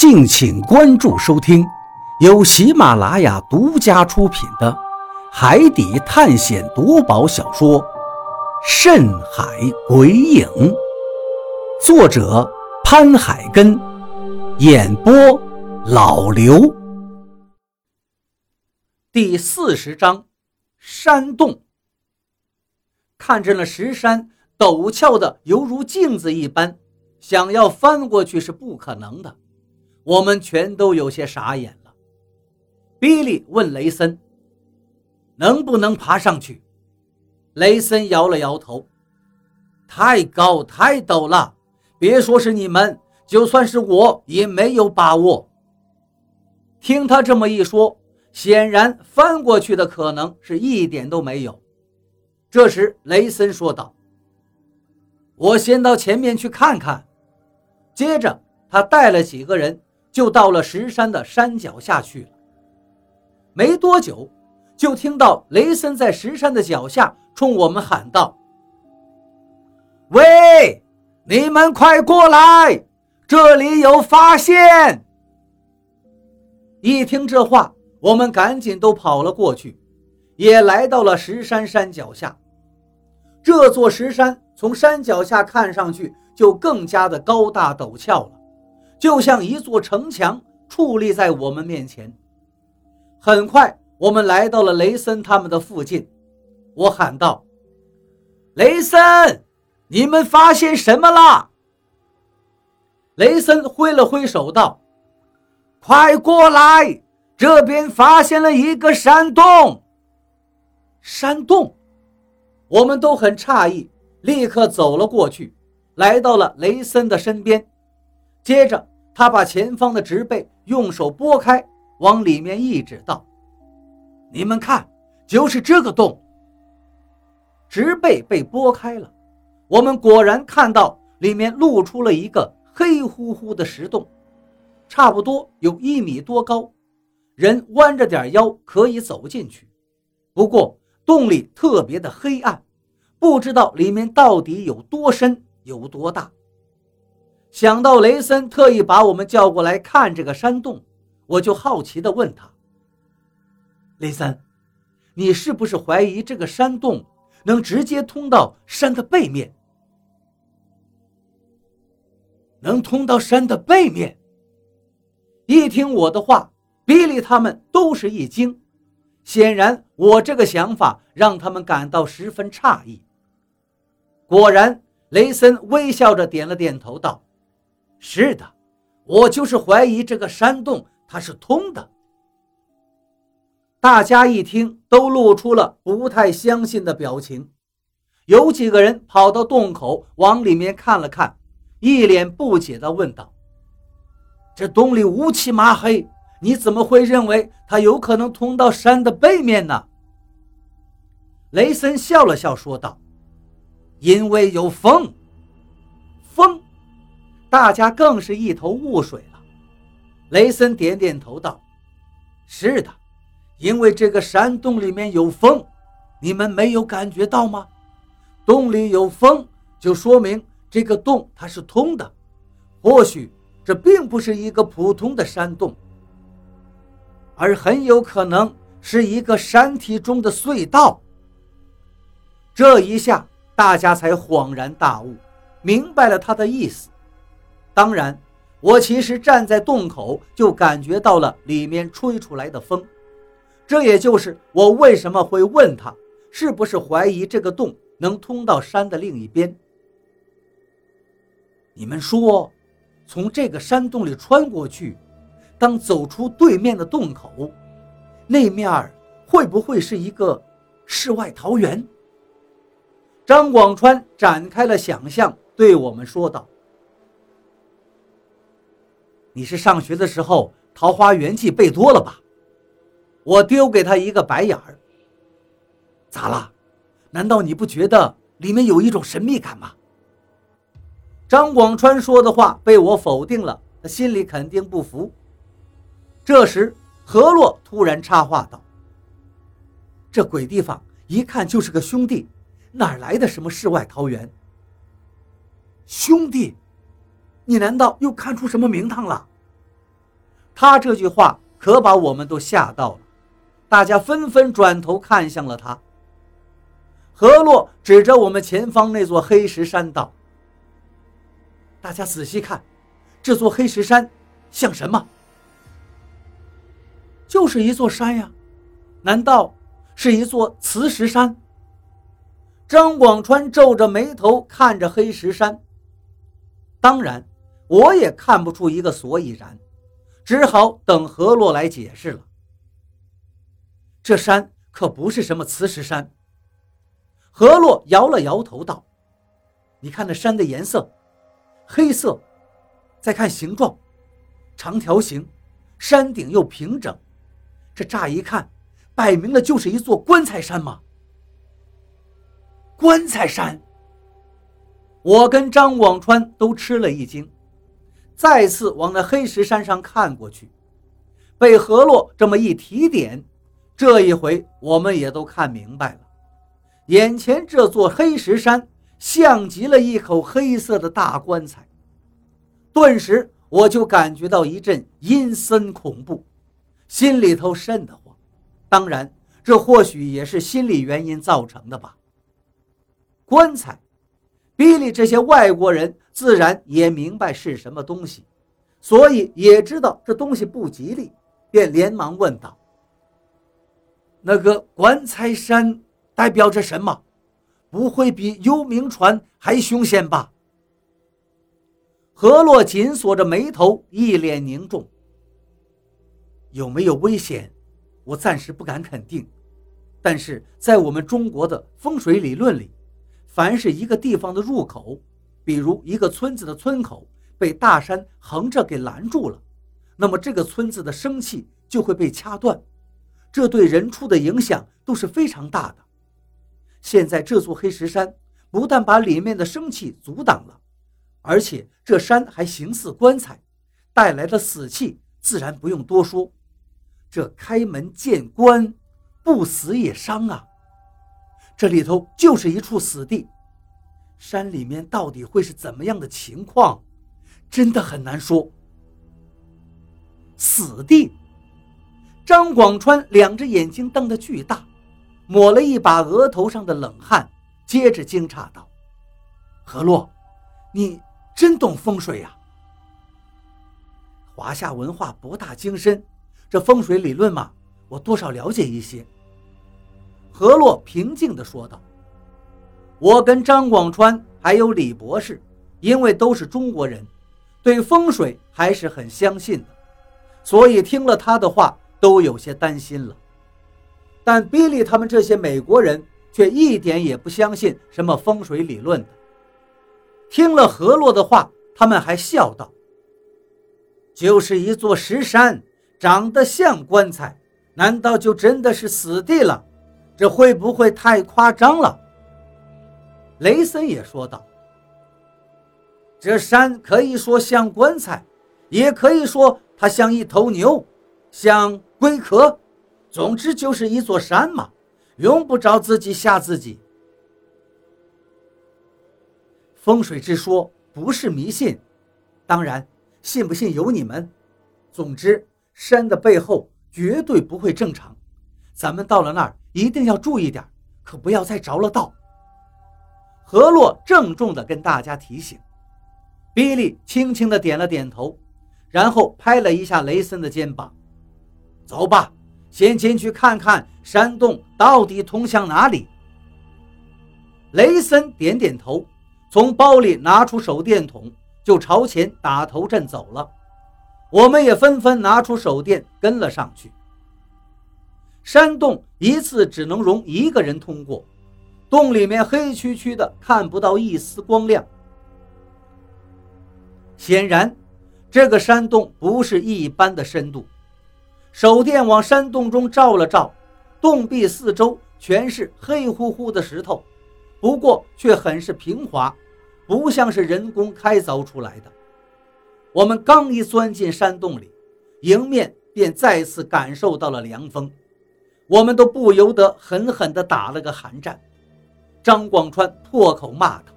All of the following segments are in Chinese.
敬请关注收听，由喜马拉雅独家出品的《海底探险夺宝小说》《深海鬼影》，作者潘海根，演播老刘。第四十章，山洞。看着那石山陡峭的犹如镜子一般，想要翻过去是不可能的。我们全都有些傻眼了。比利问雷森：“能不能爬上去？”雷森摇了摇头：“太高太陡了，别说是你们，就算是我也没有把握。”听他这么一说，显然翻过去的可能是一点都没有。这时，雷森说道：“我先到前面去看看。”接着，他带了几个人。就到了石山的山脚下去了。没多久，就听到雷森在石山的脚下冲我们喊道：“喂，你们快过来，这里有发现！”一听这话，我们赶紧都跑了过去，也来到了石山山脚下。这座石山从山脚下看上去就更加的高大陡峭了。就像一座城墙矗立在我们面前。很快，我们来到了雷森他们的附近。我喊道：“雷森，你们发现什么了？”雷森挥了挥手道：“快过来，这边发现了一个山洞。”山洞，我们都很诧异，立刻走了过去，来到了雷森的身边。接着，他把前方的植被用手拨开，往里面一指，道：“你们看，就是这个洞。”植被被拨开了，我们果然看到里面露出了一个黑乎乎的石洞，差不多有一米多高，人弯着点腰可以走进去。不过洞里特别的黑暗，不知道里面到底有多深，有多大。想到雷森特意把我们叫过来看这个山洞，我就好奇地问他：“雷森，你是不是怀疑这个山洞能直接通到山的背面？能通到山的背面？”一听我的话，比利他们都是一惊，显然我这个想法让他们感到十分诧异。果然，雷森微笑着点了点头，道。是的，我就是怀疑这个山洞它是通的。大家一听，都露出了不太相信的表情。有几个人跑到洞口往里面看了看，一脸不解地问道：“这洞里乌漆麻黑，你怎么会认为它有可能通到山的背面呢？”雷森笑了笑说道：“因为有风，风。”大家更是一头雾水了。雷森点点头道：“是的，因为这个山洞里面有风，你们没有感觉到吗？洞里有风，就说明这个洞它是通的。或许这并不是一个普通的山洞，而很有可能是一个山体中的隧道。”这一下，大家才恍然大悟，明白了他的意思。当然，我其实站在洞口就感觉到了里面吹出来的风，这也就是我为什么会问他是不是怀疑这个洞能通到山的另一边。你们说，从这个山洞里穿过去，当走出对面的洞口，那面会不会是一个世外桃源？张广川展开了想象，对我们说道。你是上学的时候《桃花源记》背多了吧？我丢给他一个白眼儿。咋了？难道你不觉得里面有一种神秘感吗？张广川说的话被我否定了，他心里肯定不服。这时，何洛突然插话道：“这鬼地方一看就是个兄弟，哪来的什么世外桃源？兄弟？”你难道又看出什么名堂了？他这句话可把我们都吓到了，大家纷纷转头看向了他。何洛指着我们前方那座黑石山道：“大家仔细看，这座黑石山像什么？就是一座山呀，难道是一座磁石山？”张广川皱着眉头看着黑石山。当然，我也看不出一个所以然，只好等何洛来解释了。这山可不是什么磁石山。何洛摇了摇头道：“你看那山的颜色，黑色，再看形状，长条形，山顶又平整，这乍一看，摆明了就是一座棺材山嘛。”棺材山。我跟张广川都吃了一惊，再次往那黑石山上看过去，被何洛这么一提点，这一回我们也都看明白了。眼前这座黑石山像极了一口黑色的大棺材，顿时我就感觉到一阵阴森恐怖，心里头瘆得慌。当然，这或许也是心理原因造成的吧。棺材。比利这些外国人自然也明白是什么东西，所以也知道这东西不吉利，便连忙问道：“那个棺材山代表着什么？不会比幽冥船还凶险吧？”何洛紧锁着眉头，一脸凝重。有没有危险？我暂时不敢肯定，但是在我们中国的风水理论里。凡是一个地方的入口，比如一个村子的村口被大山横着给拦住了，那么这个村子的生气就会被掐断，这对人畜的影响都是非常大的。现在这座黑石山不但把里面的生气阻挡了，而且这山还形似棺材，带来的死气自然不用多说。这开门见棺，不死也伤啊！这里头就是一处死地，山里面到底会是怎么样的情况，真的很难说。死地，张广川两只眼睛瞪得巨大，抹了一把额头上的冷汗，接着惊诧道：“何洛，你真懂风水呀？华夏文化博大精深，这风水理论嘛，我多少了解一些。”何洛平静地说道：“我跟张广川还有李博士，因为都是中国人，对风水还是很相信的，所以听了他的话都有些担心了。但比利他们这些美国人却一点也不相信什么风水理论的。听了何洛的话，他们还笑道：‘就是一座石山，长得像棺材，难道就真的是死地了？’”这会不会太夸张了？雷森也说道：“这山可以说像棺材，也可以说它像一头牛，像龟壳，总之就是一座山嘛，用不着自己吓自己。风水之说不是迷信，当然信不信由你们。总之，山的背后绝对不会正常。咱们到了那儿。”一定要注意点，可不要再着了道。何洛郑重地跟大家提醒。比利轻轻地点了点头，然后拍了一下雷森的肩膀：“走吧，先进去看看山洞到底通向哪里。”雷森点点头，从包里拿出手电筒，就朝前打头阵走了。我们也纷纷拿出手电跟了上去。山洞一次只能容一个人通过，洞里面黑黢黢的，看不到一丝光亮。显然，这个山洞不是一般的深度。手电往山洞中照了照，洞壁四周全是黑乎乎的石头，不过却很是平滑，不像是人工开凿出来的。我们刚一钻进山洞里，迎面便再次感受到了凉风。我们都不由得狠狠地打了个寒战。张广川破口骂道：“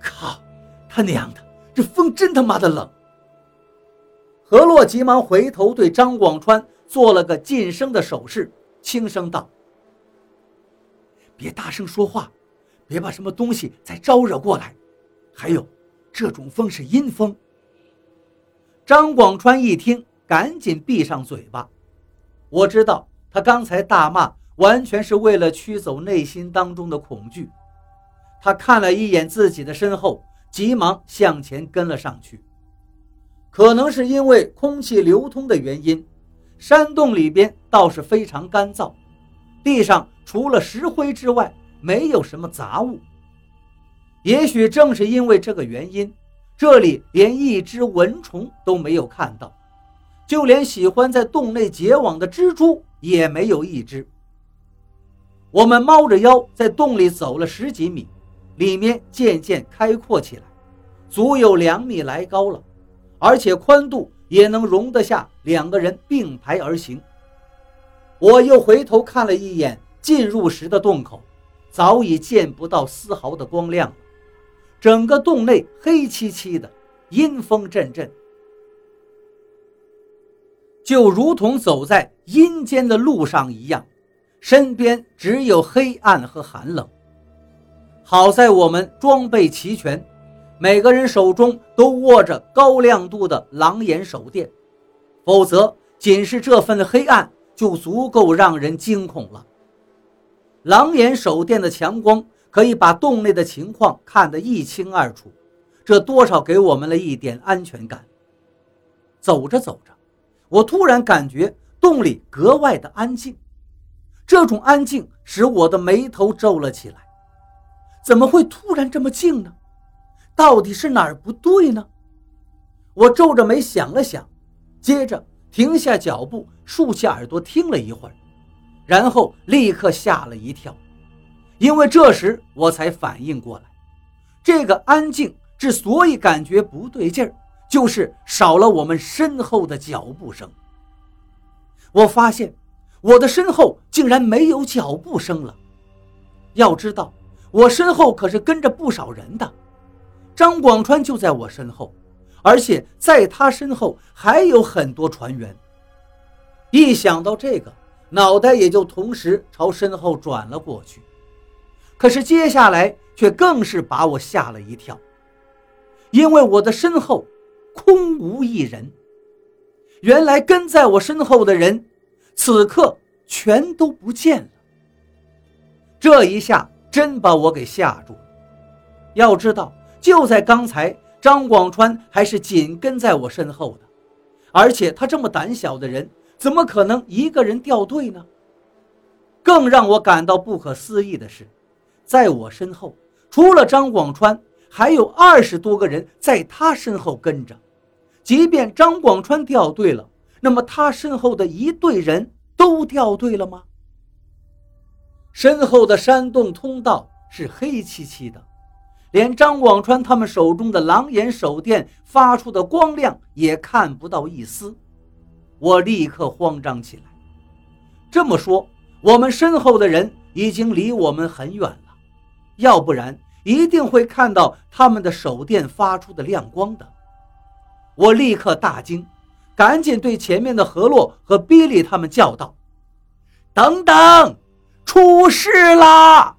靠，他娘的，这风真他妈的冷！”何洛急忙回头对张广川做了个噤声的手势，轻声道：“别大声说话，别把什么东西再招惹过来。还有，这种风是阴风。”张广川一听，赶紧闭上嘴巴。我知道他刚才大骂，完全是为了驱走内心当中的恐惧。他看了一眼自己的身后，急忙向前跟了上去。可能是因为空气流通的原因，山洞里边倒是非常干燥，地上除了石灰之外，没有什么杂物。也许正是因为这个原因。这里连一只蚊虫都没有看到，就连喜欢在洞内结网的蜘蛛也没有一只。我们猫着腰在洞里走了十几米，里面渐渐开阔起来，足有两米来高了，而且宽度也能容得下两个人并排而行。我又回头看了一眼进入时的洞口，早已见不到丝毫的光亮了。整个洞内黑漆漆的，阴风阵阵，就如同走在阴间的路上一样，身边只有黑暗和寒冷。好在我们装备齐全，每个人手中都握着高亮度的狼眼手电，否则仅是这份黑暗就足够让人惊恐了。狼眼手电的强光。可以把洞内的情况看得一清二楚，这多少给我们了一点安全感。走着走着，我突然感觉洞里格外的安静，这种安静使我的眉头皱了起来。怎么会突然这么静呢？到底是哪儿不对呢？我皱着眉想了想，接着停下脚步，竖起耳朵听了一会儿，然后立刻吓了一跳。因为这时我才反应过来，这个安静之所以感觉不对劲儿，就是少了我们身后的脚步声。我发现我的身后竟然没有脚步声了。要知道，我身后可是跟着不少人的，张广川就在我身后，而且在他身后还有很多船员。一想到这个，脑袋也就同时朝身后转了过去。可是接下来却更是把我吓了一跳，因为我的身后空无一人。原来跟在我身后的人，此刻全都不见了。这一下真把我给吓住了。要知道，就在刚才，张广川还是紧跟在我身后的，而且他这么胆小的人，怎么可能一个人掉队呢？更让我感到不可思议的是。在我身后，除了张广川，还有二十多个人在他身后跟着。即便张广川掉队了，那么他身后的一队人都掉队了吗？身后的山洞通道是黑漆漆的，连张广川他们手中的狼眼手电发出的光亮也看不到一丝。我立刻慌张起来。这么说，我们身后的人已经离我们很远了。要不然一定会看到他们的手电发出的亮光的。我立刻大惊，赶紧对前面的河洛和比利他们叫道：“等等，出事啦！”